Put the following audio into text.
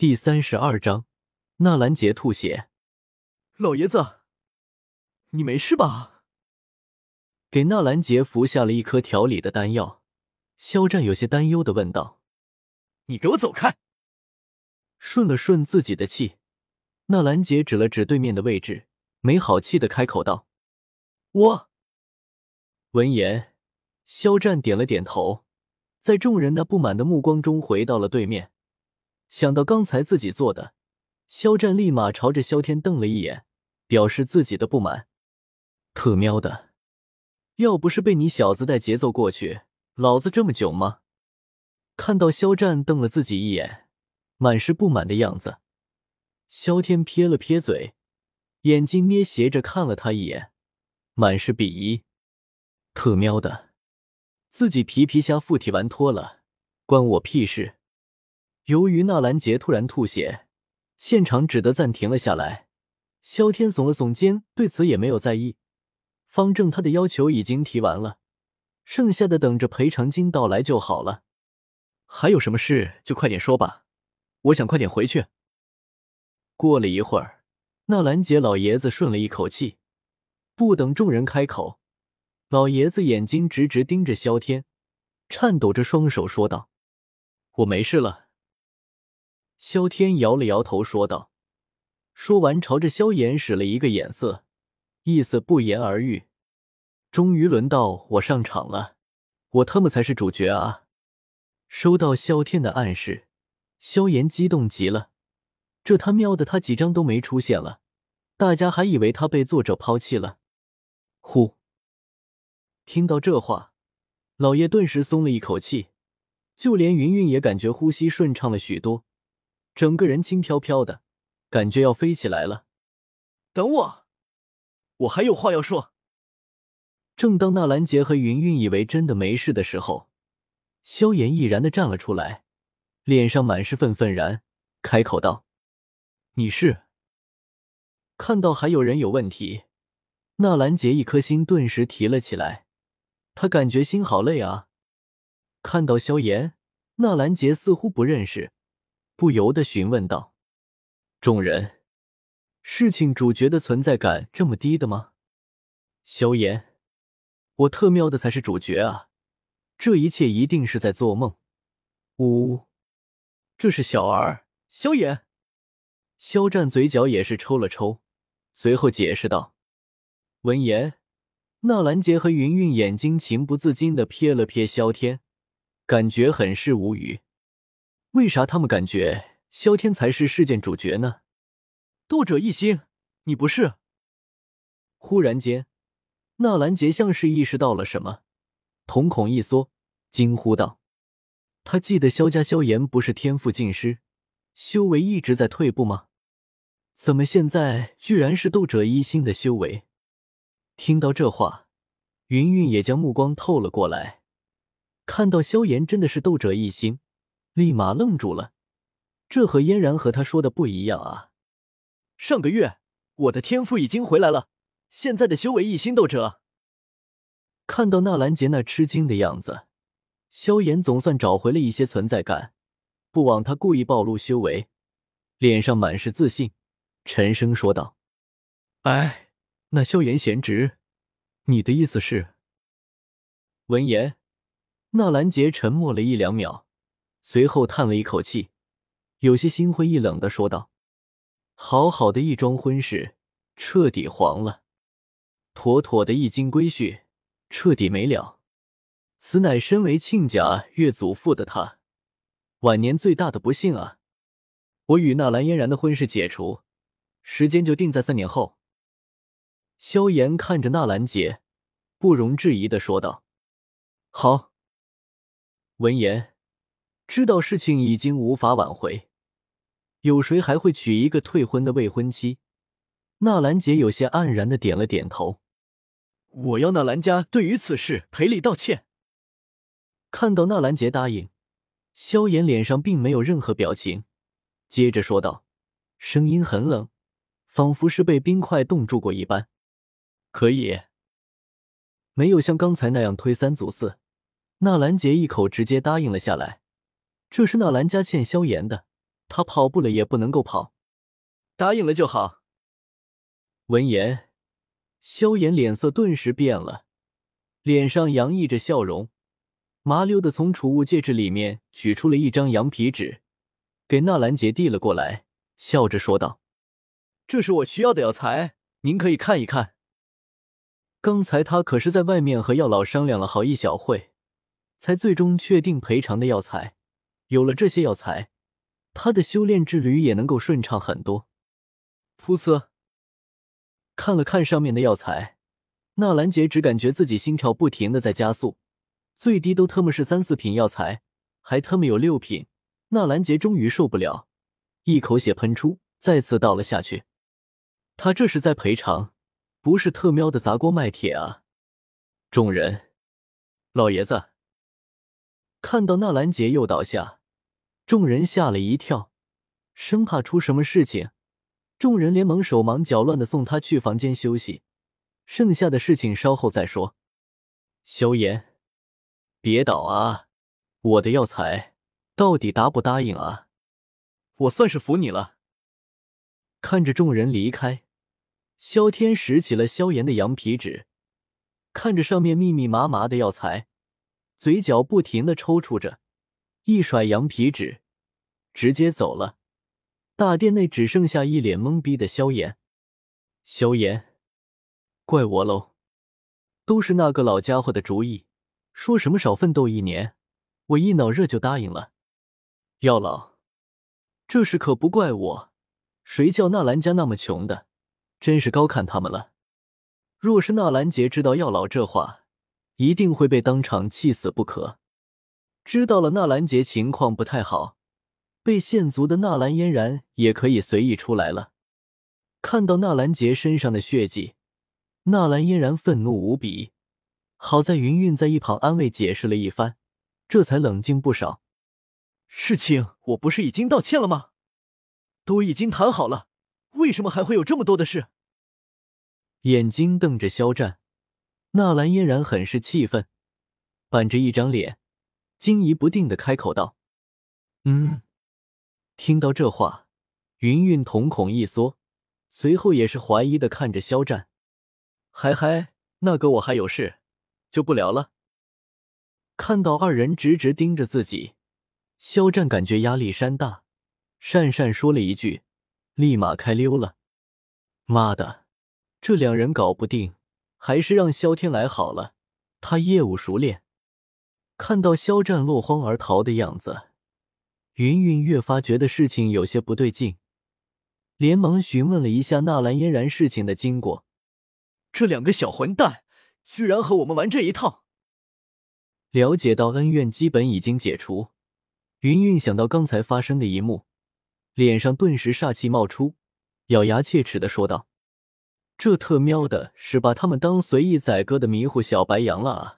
第三十二章，纳兰杰吐血。老爷子，你没事吧？给纳兰杰服下了一颗调理的丹药，肖战有些担忧的问道：“你给我走开！”顺了顺自己的气，纳兰杰指了指对面的位置，没好气的开口道：“我。”闻言，肖战点了点头，在众人那不满的目光中回到了对面。想到刚才自己做的，肖战立马朝着萧天瞪了一眼，表示自己的不满。特喵的，要不是被你小子带节奏过去，老子这么久吗？看到肖战瞪了自己一眼，满是不满的样子，萧天撇了撇嘴，眼睛眯斜着看了他一眼，满是鄙夷。特喵的，自己皮皮虾附体完脱了，关我屁事！由于纳兰杰突然吐血，现场只得暂停了下来。萧天耸了耸肩，对此也没有在意。方正他的要求已经提完了，剩下的等着赔偿金到来就好了。还有什么事就快点说吧，我想快点回去。过了一会儿，纳兰杰老爷子顺了一口气，不等众人开口，老爷子眼睛直直盯着萧天，颤抖着双手说道：“我没事了。”萧天摇了摇头，说道：“说完，朝着萧炎使了一个眼色，意思不言而喻。终于轮到我上场了，我他妈才是主角啊！”收到萧天的暗示，萧炎激动极了。这他喵的，他几张都没出现了，大家还以为他被作者抛弃了。呼！听到这话，老爷顿时松了一口气，就连云云也感觉呼吸顺畅了许多。整个人轻飘飘的，感觉要飞起来了。等我，我还有话要说。正当纳兰杰和云云以为真的没事的时候，萧炎毅然的站了出来，脸上满是愤愤然，开口道：“你是？”看到还有人有问题，纳兰杰一颗心顿时提了起来，他感觉心好累啊。看到萧炎，纳兰杰似乎不认识。不由得询问道：“众人，事情主角的存在感这么低的吗？”萧炎，我特喵的才是主角啊！这一切一定是在做梦。呜呜，这是小儿萧炎。肖战嘴角也是抽了抽，随后解释道。闻言，纳兰杰和云云眼睛情不自禁的瞥了瞥萧天，感觉很是无语。为啥他们感觉萧天才是事件主角呢？斗者一心，你不是？忽然间，纳兰杰像是意识到了什么，瞳孔一缩，惊呼道：“他记得萧家萧炎不是天赋尽失，修为一直在退步吗？怎么现在居然是斗者一心的修为？”听到这话，云云也将目光透了过来，看到萧炎真的是斗者一心。立马愣住了，这和嫣然和他说的不一样啊！上个月我的天赋已经回来了，现在的修为一心斗者。看到纳兰杰那吃惊的样子，萧炎总算找回了一些存在感，不枉他故意暴露修为，脸上满是自信，沉声说道：“哎，那萧炎贤侄，你的意思是？”闻言，纳兰杰沉默了一两秒。随后叹了一口气，有些心灰意冷的说道：“好好的一桩婚事，彻底黄了；妥妥的一经归婿，彻底没了。此乃身为亲家岳祖父的他，晚年最大的不幸啊！我与纳兰嫣然的婚事解除，时间就定在三年后。”萧炎看着纳兰杰，不容置疑的说道：“好。”闻言。知道事情已经无法挽回，有谁还会娶一个退婚的未婚妻？纳兰杰有些黯然的点了点头。我要纳兰家对于此事赔礼道歉。看到纳兰杰答应，萧炎脸上并没有任何表情，接着说道，声音很冷，仿佛是被冰块冻住过一般。可以，没有像刚才那样推三阻四，纳兰杰一口直接答应了下来。这是纳兰家欠萧炎的，他跑步了也不能够跑。答应了就好。闻言，萧炎脸色顿时变了，脸上洋溢着笑容，麻溜的从储物戒指里面取出了一张羊皮纸，给纳兰杰递了过来，笑着说道：“这是我需要的药材，您可以看一看。”刚才他可是在外面和药老商量了好一小会，才最终确定赔偿的药材。有了这些药材，他的修炼之旅也能够顺畅很多。噗呲，看了看上面的药材，纳兰杰只感觉自己心跳不停的在加速，最低都特么是三四品药材，还特么有六品。纳兰杰终于受不了，一口血喷出，再次倒了下去。他这是在赔偿，不是特喵的砸锅卖铁啊！众人，老爷子看到纳兰杰又倒下。众人吓了一跳，生怕出什么事情，众人连忙手忙脚乱的送他去房间休息。剩下的事情稍后再说。萧炎，别倒啊！我的药材到底答不答应啊？我算是服你了。看着众人离开，萧天拾起了萧炎的羊皮纸，看着上面密密麻麻的药材，嘴角不停的抽搐着。一甩羊皮纸，直接走了。大殿内只剩下一脸懵逼的萧炎。萧炎，怪我喽！都是那个老家伙的主意，说什么少奋斗一年，我一脑热就答应了。药老，这事可不怪我，谁叫纳兰家那么穷的，真是高看他们了。若是纳兰杰知道药老这话，一定会被当场气死不可。知道了，纳兰杰情况不太好，被限足的纳兰嫣然也可以随意出来了。看到纳兰杰身上的血迹，纳兰嫣然愤怒无比。好在云云在一旁安慰解释了一番，这才冷静不少。事情我不是已经道歉了吗？都已经谈好了，为什么还会有这么多的事？眼睛瞪着肖战，纳兰嫣然很是气愤，板着一张脸。惊疑不定的开口道：“嗯。”听到这话，云云瞳孔一缩，随后也是怀疑的看着肖战：“嗨嗨，那个我还有事，就不聊了。”看到二人直直盯着自己，肖战感觉压力山大，讪讪说了一句，立马开溜了。妈的，这两人搞不定，还是让肖天来好了，他业务熟练。看到肖战落荒而逃的样子，云云越发觉得事情有些不对劲，连忙询问了一下纳兰嫣然事情的经过。这两个小混蛋居然和我们玩这一套！了解到恩怨基本已经解除，云云想到刚才发生的一幕，脸上顿时煞气冒出，咬牙切齿的说道：“这特喵的是把他们当随意宰割的迷糊小白羊了啊！”